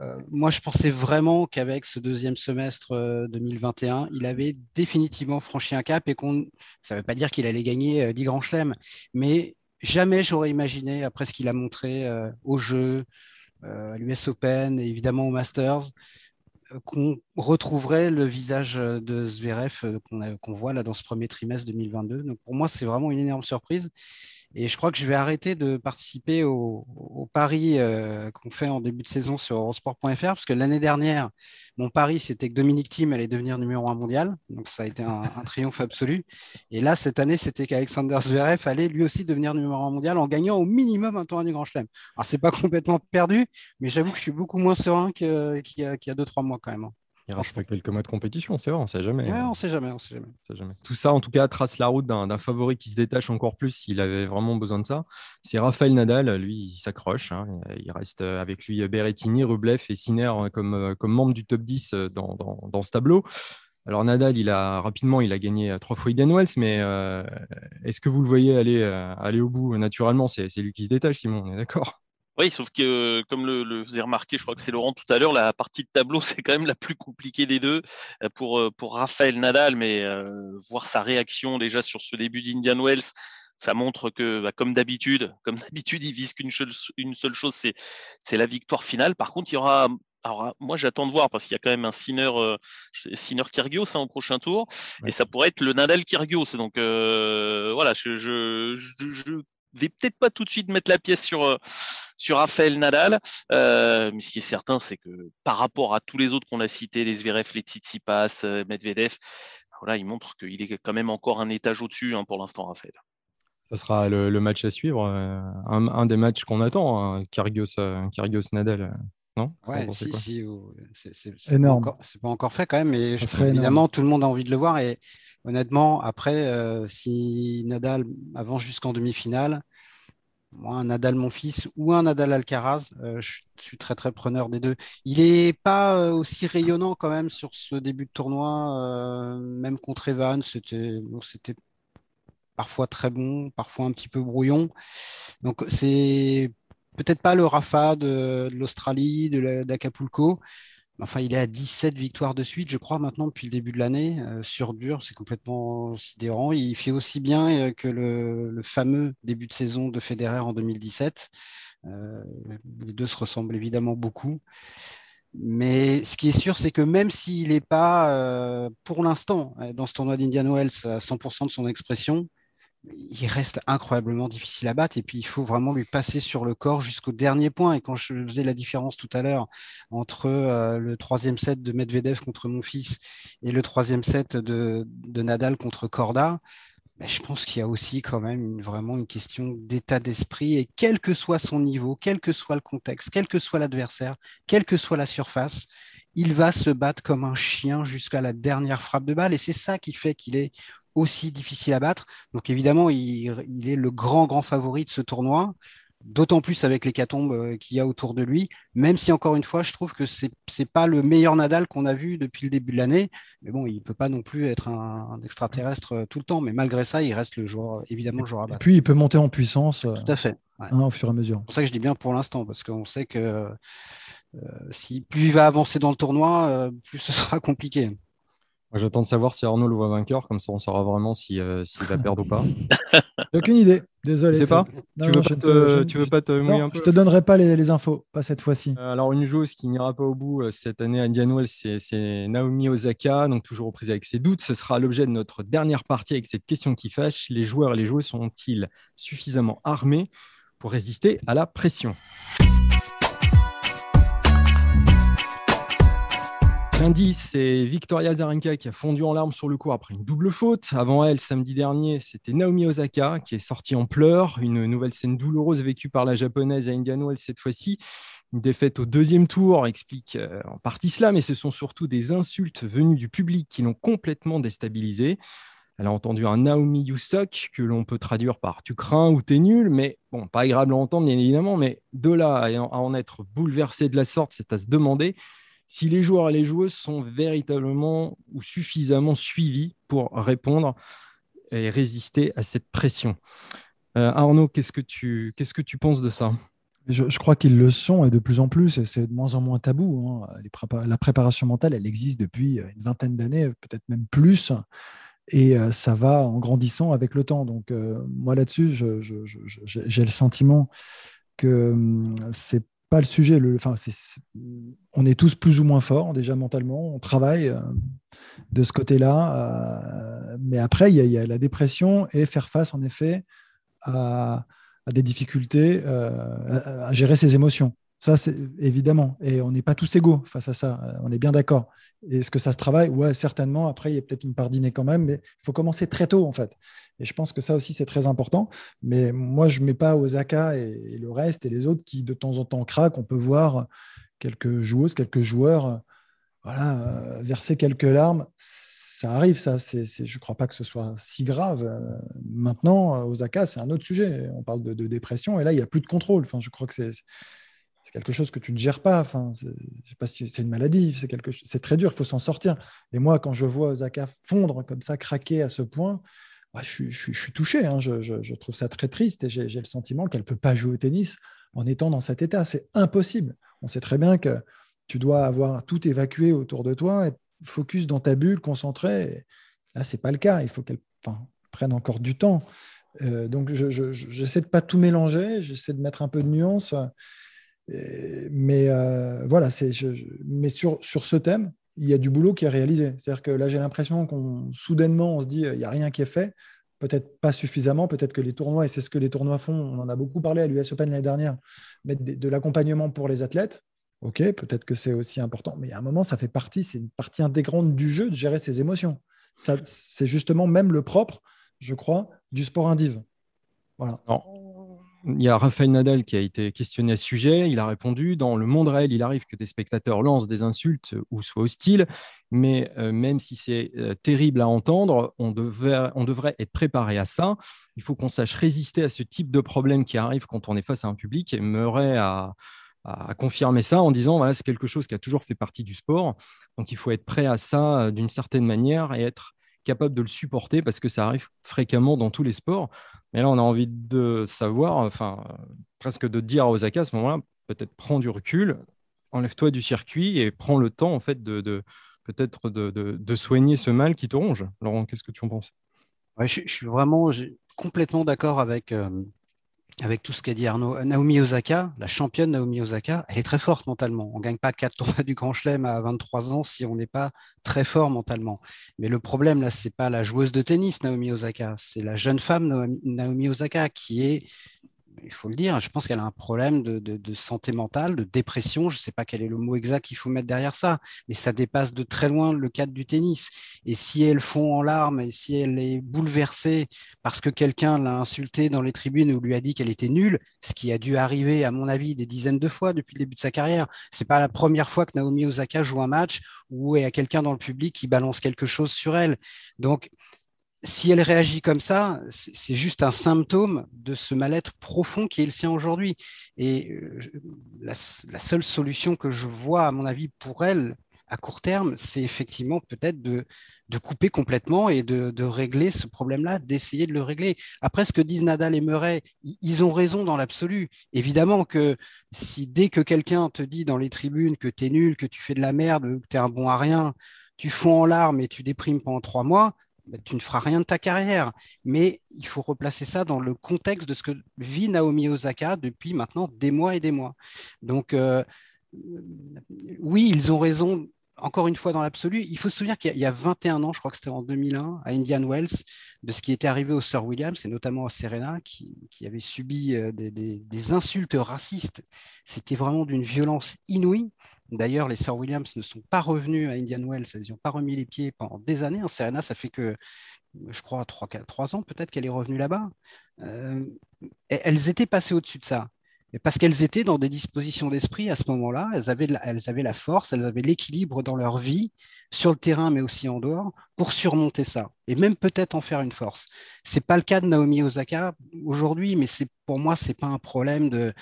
euh, moi, je pensais vraiment qu'avec ce deuxième semestre 2021, euh, il avait définitivement franchi un cap et qu'on, ça ne veut pas dire qu'il allait gagner 10 euh, grands chelems, mais jamais j'aurais imaginé, après ce qu'il a montré au jeu, à l'US Open et évidemment au Masters, qu'on retrouverait le visage de Zverev qu'on voit là dans ce premier trimestre 2022. Donc pour moi, c'est vraiment une énorme surprise. Et je crois que je vais arrêter de participer aux au paris euh, qu'on fait en début de saison sur eurosport.fr, parce que l'année dernière, mon pari, c'était que Dominique Thiem allait devenir numéro un mondial. Donc ça a été un, triomphe absolu. Et là, cette année, c'était qu'Alexander Zverev allait lui aussi devenir numéro un mondial en gagnant au minimum un tournoi du Grand Chelem. Alors, c'est pas complètement perdu, mais j'avoue que je suis beaucoup moins serein qu'il y a 2-3 mois quand même. Hein. Il reste quelques mois de compétition, c'est vrai, on sait jamais. Ouais, on sait jamais, on sait jamais. sait jamais. Tout ça, en tout cas, trace la route d'un favori qui se détache encore plus s'il avait vraiment besoin de ça. C'est Raphaël Nadal, lui, il s'accroche. Hein. Il reste avec lui Berrettini, Rublev et Sinner hein, comme, comme membre du top 10 dans, dans, dans, ce tableau. Alors Nadal, il a rapidement, il a gagné trois fois Indian Wells, mais euh, est-ce que vous le voyez aller, euh, aller au bout naturellement? C'est lui qui se détache, Simon, on est d'accord? Oui, sauf que, comme le, le faisait remarquer, je crois que c'est Laurent tout à l'heure, la partie de tableau, c'est quand même la plus compliquée des deux euh, pour, euh, pour Raphaël Nadal, mais euh, voir sa réaction déjà sur ce début d'Indian Wells, ça montre que, bah, comme d'habitude, comme d'habitude, il vise qu'une seule, une seule chose, c'est, c'est la victoire finale. Par contre, il y aura alors moi j'attends de voir parce qu'il y a quand même un Sinner, euh, Sinner Kyrgios hein, au prochain tour et ça pourrait être le Nadal Kyrgios. Donc euh, voilà, je, je, je, vais peut-être pas tout de suite mettre la pièce sur, euh, sur Raphaël Nadal, euh, mais ce qui est certain, c'est que par rapport à tous les autres qu'on a cités, les Zverev, les Tsitsipas, euh, Medvedev, voilà, il montre qu'il est quand même encore un étage au-dessus hein, pour l'instant, Raphaël. Ça sera le, match à suivre, un, des matchs qu'on attend, hein, Kyrgios, Nadal. Non? Ouais, si, si, c'est énorme. C'est pas, encore fait quand même, mais je évidemment, tout le monde a envie de le voir. Et honnêtement, après, euh, si Nadal avance jusqu'en demi-finale, moi, un Nadal mon fils ou un Nadal Alcaraz, euh, je, suis très très preneur des deux. Il n'est pas euh, aussi rayonnant quand même sur ce début de tournoi, même contre Evan, c'était c'était parfois très bon, parfois un petit peu brouillon. Donc c'est peut-être pas le Rafa de l'Australie, d'Acapulco, Enfin, il est à 17 victoires de suite, je crois, maintenant, depuis le début de l'année. Euh, sur dur, c'est complètement sidérant. Il fait aussi bien euh, que le, fameux début de saison de Federer en 2017. Euh, les deux se ressemblent évidemment beaucoup. Mais ce qui est sûr, c'est que même s'il n'est pas, pour l'instant, dans ce tournoi d'Indian Wells, à 100% de son expression, il reste incroyablement difficile à battre et puis il faut vraiment lui passer sur le corps jusqu'au dernier point. Et quand je faisais la différence tout à l'heure entre euh, le troisième set de Medvedev contre mon fils et le troisième set de, Nadal contre Corda, ben, je pense qu'il y a aussi quand même vraiment une question d'état d'esprit et quel que soit son niveau, quel que soit le contexte, quel que soit l'adversaire, quelle que soit la surface, il va se battre comme un chien jusqu'à la dernière frappe de balle et c'est ça qui fait qu'il est aussi difficile à battre. Donc évidemment, il, est le grand, grand favori de ce tournoi, d'autant plus avec les catombes euh, qu'il y a autour de lui, même si encore une fois, je trouve que c'est n'est pas le meilleur Nadal qu'on a vu depuis le début de l'année. Mais bon, il ne peut pas non plus être un, extraterrestre euh, tout le temps, mais malgré ça, il reste le joueur, évidemment, le joueur à battre. Et puis, il peut monter en puissance tout à fait. Hein, au fur et à mesure. C'est pour ça que je dis bien pour l'instant, parce qu'on sait que euh, si plus il va avancer dans le tournoi, plus ce sera compliqué. J'attends de savoir si Arnaud le voit vainqueur, comme ça on saura vraiment s'il euh, va perdre ou pas. aucune idée, désolé. Je sais pas. tu, veux pas te, tu veux pas te mouiller un peu Je te donnerai pas les, infos, pas cette fois-ci. Euh, alors une joueuse qui n'ira pas au bout euh, cette année à Indian c'est Naomi Osaka, donc toujours reprise avec ses doutes. Ce sera l'objet de notre dernière partie avec cette question qui fâche. Les joueurs et les joueuses sont-ils suffisamment armés pour résister à la pression? Lundi, c'est Victoria Zarenka qui a fondu en larmes sur le cours après une double faute. Avant elle, samedi dernier, c'était Naomi Osaka qui est sortie en pleurs. Une nouvelle scène douloureuse vécue par la japonaise à Indian Wells cette fois-ci. Une défaite au deuxième tour explique euh, en partie cela, mais ce sont surtout des insultes venues du public qui l'ont complètement déstabilisée. Elle a entendu un Naomi Yusok que l'on peut traduire par tu crains ou t'es nul, mais bon, pas agréable à entendre bien évidemment, mais de là à en être bouleversé de la sorte, c'est à se demander si les joueurs et les joueuses sont véritablement ou suffisamment suivis pour répondre et résister à cette pression. Euh, Arnaud, qu'est-ce que tu qu'est-ce que tu penses de ça? Je, crois qu'ils le sont et de plus en plus, c'est de moins en moins tabou. Hein. la préparation mentale, elle existe depuis une vingtaine d'années, peut-être même plus, et euh, ça va en grandissant avec le temps. Donc euh, moi là-dessus, j'ai le sentiment que hum, c'est le sujet. Le, enfin, on est tous plus ou moins forts déjà mentalement. On travaille euh, de ce côté-là. Euh, mais après, il y, a la dépression et faire face, en effet, à, des difficultés à, gérer ses émotions. Ça, c'est évidemment. Et on n'est pas tous égaux face à ça. On est bien d'accord. Est-ce que ça se travaille? Ouais, certainement. Après, il y a peut-être une part d'inné quand même, mais il faut commencer très tôt, en fait. Et je pense que ça aussi, c'est très important. Mais moi, je ne mets pas Osaka et, le reste et les autres qui, de temps en temps, craquent. On peut voir quelques joueuses, quelques joueurs euh, verser quelques larmes. Ça arrive, ça. C'est, je ne crois pas que ce soit si grave. Euh, maintenant, Osaka, c'est un autre sujet. On parle de, de, dépression et là, il n'y a plus de contrôle. Enfin, je crois que c'est c'est quelque chose que tu ne gères pas. Enfin, pas si c'est une maladie, c'est quelque c'est très dur, il faut s'en sortir. Et moi, quand je vois Osaka fondre comme ça, craquer à ce point, bah, je, suis touché. Hein. Je, trouve ça très triste et j'ai le sentiment qu'elle ne peut pas jouer au tennis en étant dans cet état. C'est impossible. On sait très bien que tu dois avoir tout évacué autour de toi, être focus dans ta bulle, concentré. Là, c'est pas le cas. Il faut qu'elle prenne encore du temps. Euh, donc, j'essaie de pas tout mélanger. J'essaie de mettre un peu de nuance mais euh, voilà, mais sur, sur ce thème, il y a du boulot qui est réalisé. C'est-à-dire que là, j'ai l'impression qu'on soudainement, on se dit, il n'y a rien qui est fait. Peut-être pas suffisamment, peut-être que les tournois, et c'est ce que les tournois font, on en a beaucoup parlé à l'US Open l'année dernière, mettre de, l'accompagnement pour les athlètes. Ok, peut-être que c'est aussi important, mais à un moment, ça fait partie, c'est une partie intégrante du jeu de gérer ses émotions. Ça, c'est justement même le propre, je crois, du sport indiv. Voilà. Il y a Rafael Nadal qui a été questionné à ce sujet. Il a répondu Dans le monde réel, il arrive que des spectateurs lancent des insultes ou soient hostiles, mais euh, même si c'est euh, terrible à entendre, on, on, devrait être préparé à ça. Il faut qu'on sache résister à ce type de problème qui arrive quand on est face à un public. Et Murray a, à confirmer ça en disant voilà, c'est quelque chose qui a toujours fait partie du sport. Donc il faut être prêt à ça euh, d'une certaine manière et être capable de le supporter parce que ça arrive fréquemment dans tous les sports. Mais là, on a envie de savoir, enfin, presque de dire à Osaka à ce moment-là, peut-être prends du recul, enlève-toi du circuit et prends le temps, en fait, de, peut-être de, soigner ce mal qui te ronge. Laurent, qu'est-ce que tu en penses? Je, suis vraiment complètement d'accord avec, euh, avec tout ce qu'a dit Arnaud. Naomi Osaka, la championne Naomi Osaka, elle est très forte mentalement. On ne gagne pas quatre tournois du Grand Chelem à 23 ans si on n'est pas très fort mentalement. Mais le problème, là, ce n'est pas la joueuse de tennis Naomi Osaka, c'est la jeune femme Naomi Osaka qui est il faut le dire, je pense qu'elle a un problème de, santé mentale, de dépression. Je ne sais pas quel est le mot exact qu'il faut mettre derrière ça, mais ça dépasse de très loin le cadre du tennis. Et si elle fond en larmes et si elle est bouleversée parce que quelqu'un l'a insultée dans les tribunes ou lui a dit qu'elle était nulle, ce qui a dû arriver, à mon avis, des dizaines de fois depuis le début de sa carrière, c'est pas la première fois que Naomi Osaka joue un match où il y a quelqu'un dans le public qui balance quelque chose sur elle. Donc, si elle réagit comme ça, c'est juste un symptôme de ce mal-être profond qui est le sien aujourd'hui. Et euh, la, seule solution que je vois, à mon avis, pour elle, à court terme, c'est effectivement peut-être de, couper complètement et de, régler ce problème-là, d'essayer de le régler. Après, ce que disent Nadal et Murray, ils ont raison dans l'absolu. Évidemment que si dès que quelqu'un te dit dans les tribunes que tu es nul, que tu fais de la merde, que tu es un bon à rien, tu fonds en larmes et tu déprimes pendant trois mois, bah, tu ne feras rien de ta carrière. Mais il faut replacer ça dans le contexte de ce que vit Naomi Osaka depuis maintenant des mois et des mois. Donc, euh, oui, ils ont raison. Encore une fois, dans l'absolu, il faut se souvenir qu'il y a 21 ans, je crois que c'était en 2001, à Indian Wells, de ce qui était arrivé au Sir Williams, et notamment à Serena, qui, avait subi euh, des insultes racistes. C'était vraiment d'une violence inouïe. D'ailleurs, les Sir Williams ne sont pas revenus à Indian Wells, elles n'ont pas remis les pieds pendant des années. Hein. Serena, ça fait que, je crois, 3, 3 ans peut-être qu'elle est revenue là-bas. Euh, elles étaient passées au-dessus de ça. parce qu'elles étaient dans des dispositions d'esprit à ce moment-là, elles avaient, la, elles avaient la force, elles avaient l'équilibre dans leur vie, sur le terrain, mais aussi en dehors, pour surmonter ça, et même peut-être en faire une force. Ce n'est pas le cas de Naomi Osaka aujourd'hui, mais pour moi, ce n'est pas un problème de,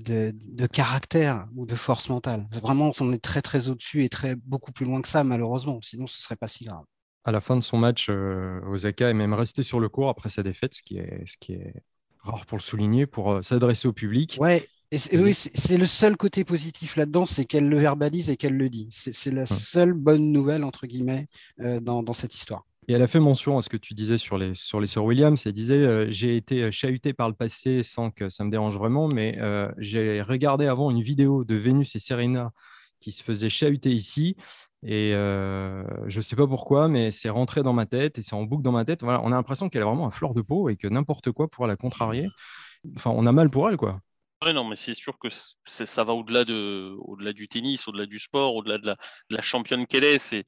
de, caractère ou de force mentale. Vraiment, on est très très au-dessus et très beaucoup plus loin que ça, malheureusement. Sinon, ce serait pas si grave. À la fin de son match, euh, Osaka est même resté sur le court après sa défaite, ce qui est, ce qui est rare pour le souligner, pour euh, s'adresser au public. Ouais, et oui, c'est le seul côté positif là-dedans, c'est qu'elle le verbalise et qu'elle le dit. C'est la seule bonne nouvelle, entre guillemets, euh, dans, cette histoire. Et elle a fait mention à ce que tu disais sur les, sur les sœurs Williams. Elle disait euh, J'ai été chahuté par le passé sans que ça me dérange vraiment, mais euh, j'ai regardé avant une vidéo de Vénus et Serena qui se faisaient chahuter ici. Et euh, je ne sais pas pourquoi, mais c'est rentré dans ma tête et c'est en boucle dans ma tête. Voilà, on a l'impression qu'elle est vraiment un fleur de peau et que n'importe quoi pourra la contrarier. Enfin, on a mal pour elle, quoi. Oui, non, mais c'est sûr que ça va au-delà de, au-delà du tennis, au-delà du sport, au-delà de la, la championne qu'elle est. C'est,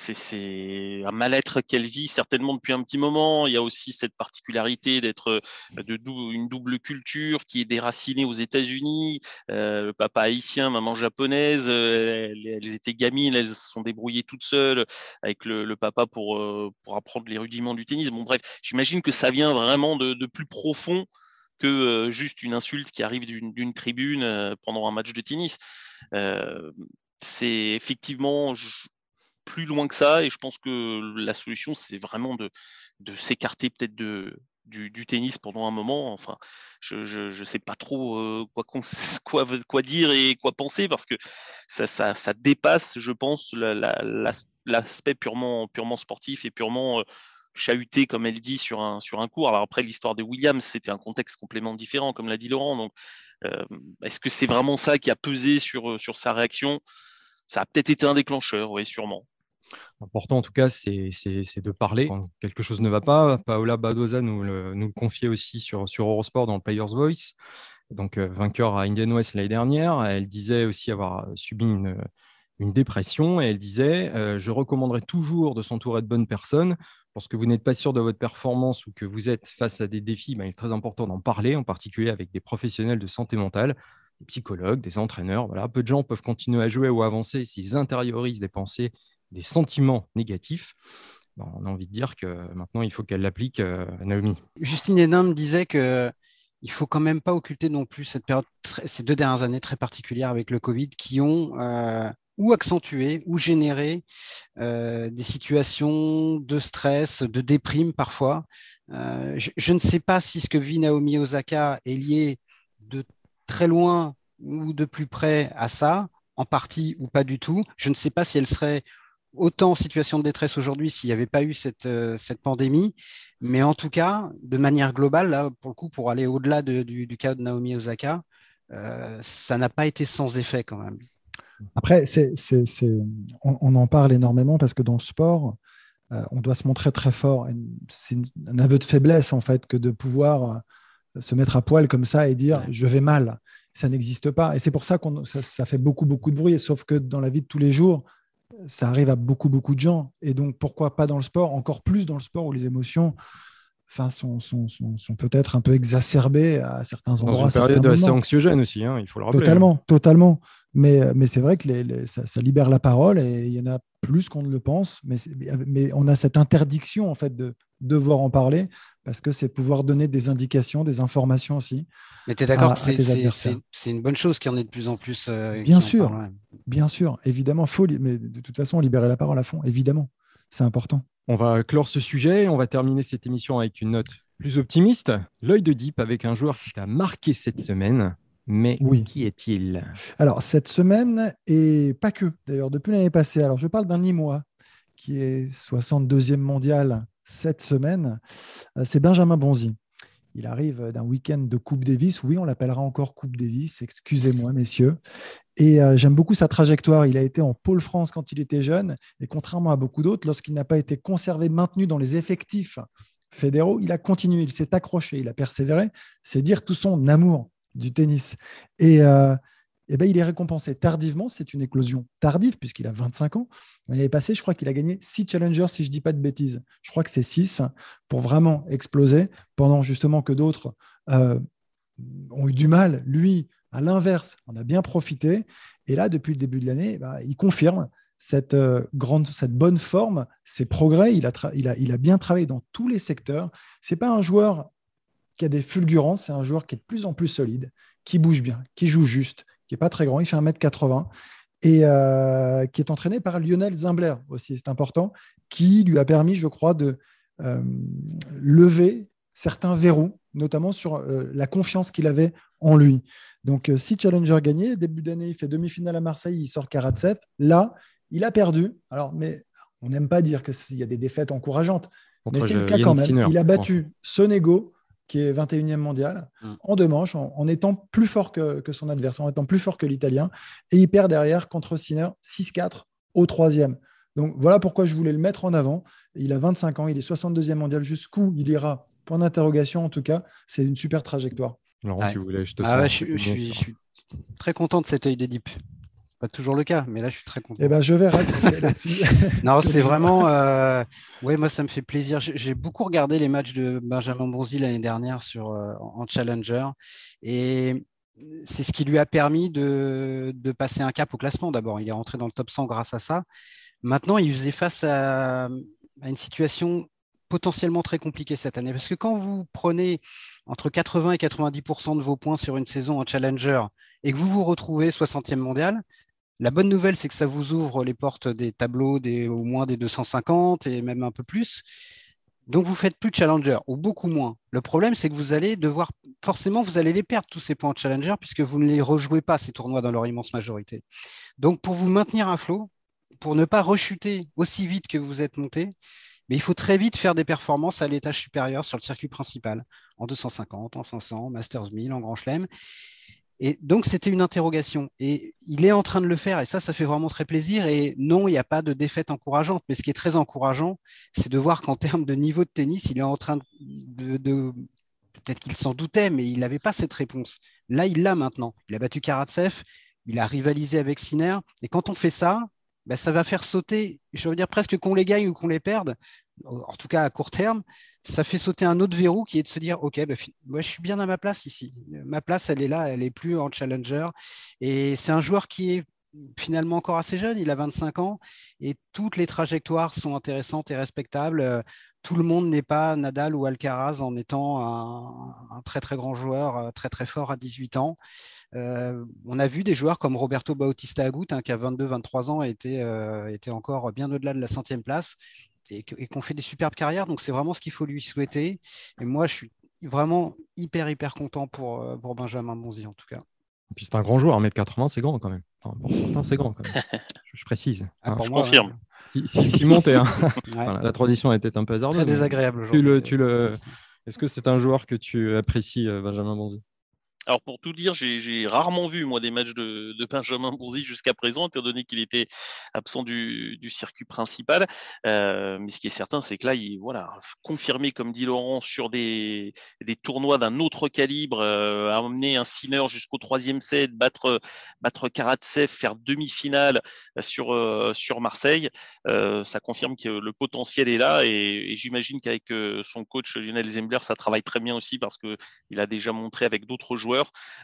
c'est un mal-être qu'elle vit certainement depuis un petit moment. Il y a aussi cette particularité d'être euh, de une double culture qui est déracinée aux États-Unis. Euh, le papa haïtien, maman japonaise. Euh, elles, étaient gamines, elles se sont débrouillées toutes seules avec le, papa pour, pour apprendre les rudiments du tennis. Bon, bref, j'imagine que ça vient vraiment de, plus profond que juste une insulte qui arrive d'une tribune pendant un match de tennis. c'est effectivement, plus loin que ça. Et je pense que la solution, c'est vraiment de, s'écarter peut-être du, tennis pendant un moment. Enfin, je ne sais pas trop euh, quoi, dire et quoi penser parce que ça, dépasse, je pense, l'aspect purement, sportif et purement euh, chahuté, comme elle dit, sur un, sur cours. Alors après, l'histoire de Williams, c'était un contexte complètement différent, comme l'a dit Laurent. Donc, euh, est-ce que c'est vraiment ça qui a pesé sur, sur sa réaction? Ça a peut-être été un déclencheur, oui, sûrement. L'important, en tout cas, c'est de parler. Quand quelque chose ne va pas, Paola Badoza nous le, nous confiait aussi sur, sur Eurosport dans le Player's Voice, donc euh, vainqueur à Indian West l'année dernière. Elle disait aussi avoir subi une, une dépression et elle disait euh, Je recommanderais toujours de s'entourer de bonnes personnes. Lorsque vous n'êtes pas sûr de votre performance ou que vous êtes face à des défis, ben, il est très important d'en parler, en particulier avec des professionnels de santé mentale, des psychologues, des entraîneurs. Voilà, peu de gens peuvent continuer à jouer ou avancer s'ils intériorisent des pensées des sentiments négatifs, ben, on a envie de dire que maintenant, il faut qu'elle l'applique, euh, Naomi. Justine Hénin disait que il faut quand même pas occulter non plus cette période, ces deux dernières années très particulières avec le Covid qui ont euh, ou accentué ou généré euh, des situations de stress, de déprime parfois. Je, je, ne sais pas si ce que vit Naomi Osaka est lié de très loin ou de plus près à ça, en partie ou pas du tout. Je ne sais pas si elle serait autant en situation de détresse aujourd'hui s'il n'y avait pas eu cette, euh, cette pandémie. Mais en tout cas, de manière globale, là, pour le coup, pour aller au-delà du, cas de Naomi Osaka, euh, ça n'a pas été sans effet quand même. Après, c'est, on, en parle énormément parce que dans le sport, euh, on doit se montrer très fort. C'est un aveu de faiblesse, en fait, que de pouvoir se mettre à poil comme ça et dire je vais mal. Ça n'existe pas. Et c'est pour ça que ça, ça, fait beaucoup, beaucoup de bruit. Sauf que dans la vie de tous les jours, ça arrive à beaucoup, beaucoup de gens. Et donc, pourquoi pas dans le sport Encore plus dans le sport où les émotions enfin, sont, sont, sont, peut-être un peu exacerbées à certains endroits. Dans une période assez anxiogène aussi, hein, il faut le rappeler. Totalement, totalement. Mais, mais c'est vrai que les, ça, libère la parole et il y en a plus qu'on ne le pense. Mais, mais on a cette interdiction, en fait, de devoir en parler parce que c'est pouvoir donner des indications, des informations aussi. Mais tu es d'accord que c'est une bonne chose qu'il y en ait de plus en plus euh, Bien sûr, bien sûr, évidemment, faut, mais de toute façon, libérer la parole à fond, évidemment, c'est important. On va clore ce sujet, on va terminer cette émission avec une note plus optimiste. L'œil de Deep avec un joueur qui t'a marqué cette semaine. Mais oui. qui est-il? Alors, cette semaine, et pas que, d'ailleurs, depuis l'année passée. Alors, je parle d'un Nîmois qui est 62e mondial cette semaine, euh, c'est Benjamin Bonzi. Il arrive d'un week-end de Coupe Davis. Oui, on l'appellera encore Coupe Davis. Excusez-moi, messieurs. Et euh, j'aime beaucoup sa trajectoire. Il a été en pôle France quand il était jeune. Et contrairement à beaucoup d'autres, lorsqu'il n'a pas été conservé, maintenu dans les effectifs fédéraux, il a continué, il s'est accroché, il a persévéré. C'est dire tout son amour du tennis. Et, euh, eh ben, il est récompensé tardivement. C'est une éclosion tardive puisqu'il a 25 ans. L'année passée, je crois qu'il a gagné 6 challengers, si je ne dis pas de bêtises. Je crois que c'est 6 pour vraiment exploser, pendant justement que d'autres euh, ont eu du mal. Lui, à l'inverse, en a bien profité. Et là, depuis le début de l'année, bah, il confirme cette, euh, grande, cette bonne forme, ses progrès. Il a, il, a, il a bien travaillé dans tous les secteurs. Ce n'est pas un joueur qui a des fulgurances, c'est un joueur qui est de plus en plus solide, qui bouge bien, qui joue juste, qui n'est pas très grand, il fait 1m80, et euh, qui est entraîné par Lionel Zimbler aussi, c'est important, qui lui a permis, je crois, de euh, lever certains verrous, notamment sur euh, la confiance qu'il avait en lui. Donc, si Challenger gagné, début d'année, il fait demi-finale à Marseille, il sort Karatsev. Là, il a perdu. Alors, mais on n'aime pas dire qu'il y a des défaites encourageantes, mais c'est le cas quand même. il a battu Sonego, qui est 21e mondial, hum. en deux manches, en, étant plus fort que, son adversaire, en étant plus fort que l'Italien. Et il perd derrière contre Sinner 6-4 au troisième. Donc voilà pourquoi je voulais le mettre en avant. Il a 25 ans, il est 62e mondial. Jusqu'où il ira? Point d'interrogation en tout cas. C'est une super trajectoire. Laurent, tu voulais, je te ah je, suis, très content de cet œil d'Edipe pas toujours le cas, mais là, je suis très content. Eh ben, je verrai. non, c'est vraiment. Euh... Ouais, moi, ça me fait plaisir. J'ai beaucoup regardé les matchs de Benjamin Bonzi l'année dernière sur, euh, en Challenger. Et c'est ce qui lui a permis de, de, passer un cap au classement d'abord. Il est rentré dans le top 100 grâce à ça. Maintenant, il faisait face à, à une situation potentiellement très compliquée cette année. Parce que quand vous prenez entre 80 et 90% de vos points sur une saison en Challenger et que vous vous retrouvez 60e mondial, la bonne nouvelle, c'est que ça vous ouvre les portes des tableaux au moins des 250 et même un peu plus. Donc vous faites plus de challenger ou beaucoup moins. Le problème, c'est que vous allez devoir forcément vous allez les perdre tous ces points de challenger puisque vous ne les rejouez pas ces tournois dans leur immense majorité. Donc pour vous maintenir à flot, pour ne pas rechuter aussi vite que vous êtes monté, mais il faut très vite faire des performances à l'étage supérieur sur le circuit principal, en 250, en 500, Masters 1000, en Grand Chelem. Et donc, c'était une interrogation. Et il est en train de le faire, et ça, ça fait vraiment très plaisir. Et non, il n'y a pas de défaite encourageante. Mais ce qui est très encourageant, c'est de voir qu'en termes de niveau de tennis, il est en train de. Peut-être qu'il s'en doutait, mais il n'avait pas cette réponse. Là, il l'a maintenant. Il a battu Karatsev, il a rivalisé avec Sinner. Et quand on fait ça, ben, ça va faire sauter, je veux dire presque qu'on les gagne ou qu'on les perde, en tout cas à court terme, ça fait sauter un autre verrou qui est de se dire ok, bah, moi je suis bien à ma place ici. Ma place, elle est là, elle est plus en challenger. Et c'est un joueur qui est finalement encore assez jeune, il a 25 ans, et toutes les trajectoires sont intéressantes et respectables. Tout le monde n'est pas Nadal ou Alcaraz en étant un, très très grand joueur, très très fort à 18 ans. Euh, on a vu des joueurs comme Roberto Bautista Agut, hein, qui a 22-23 ans, était, euh, était encore bien au-delà de la centième place et, qu'on fait des superbes carrières. Donc c'est vraiment ce qu'il faut lui souhaiter. Et moi, je suis vraiment hyper, hyper content pour, euh, pour Benjamin Bonzi, en tout cas. Et puis c'est un grand joueur, 1m80, c'est grand quand même. pour certains, c'est grand quand même. Je, précise. Ah, hein. je confirme. Si, si, montait, hein. la tradition était un peu hasardeuse. Très désagréable. Tu le, tu le... Est-ce que c'est un joueur que tu apprécies, euh, Benjamin Bonzi? Alors pour tout dire, j'ai rarement vu moi des matchs de, Benjamin Bourzi jusqu'à présent, étant donné qu'il était absent du, circuit principal. Euh, mais ce qui est certain, c'est que là, il voilà confirmé, comme dit Laurent, sur des, tournois d'un autre calibre, euh, amener un Sinner jusqu'au troisième set, battre battre Karatsev, faire demi-finale sur euh, sur Marseille, euh, ça confirme que le potentiel est là. Et, et j'imagine qu'avec son coach Lionel Zembler, ça travaille très bien aussi parce que il a déjà montré avec d'autres joueurs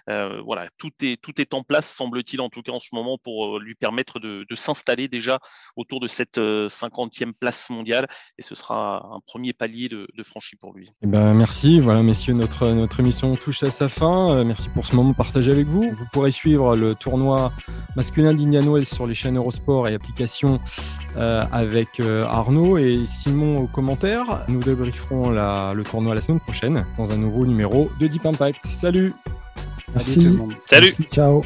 euh, voilà, tout est, tout est en place, semble-t-il, en tout cas en ce moment, pour euh, lui permettre de, s'installer déjà autour de cette 50e euh, place mondiale. Et ce sera un premier palier de, franchi pour lui. Eh ben, merci. Voilà, messieurs, notre, notre émission touche à sa fin. merci pour ce moment partagé avec vous. Vous pourrez suivre le tournoi masculin d'Indian Wells sur les chaînes Eurosport et applications avec Arnaud et Simon aux commentaires. Nous débrieferons le tournoi la semaine prochaine dans un nouveau numéro de Deep Impact. Salut Merci. Salut tout le monde. Salut. Merci, ciao.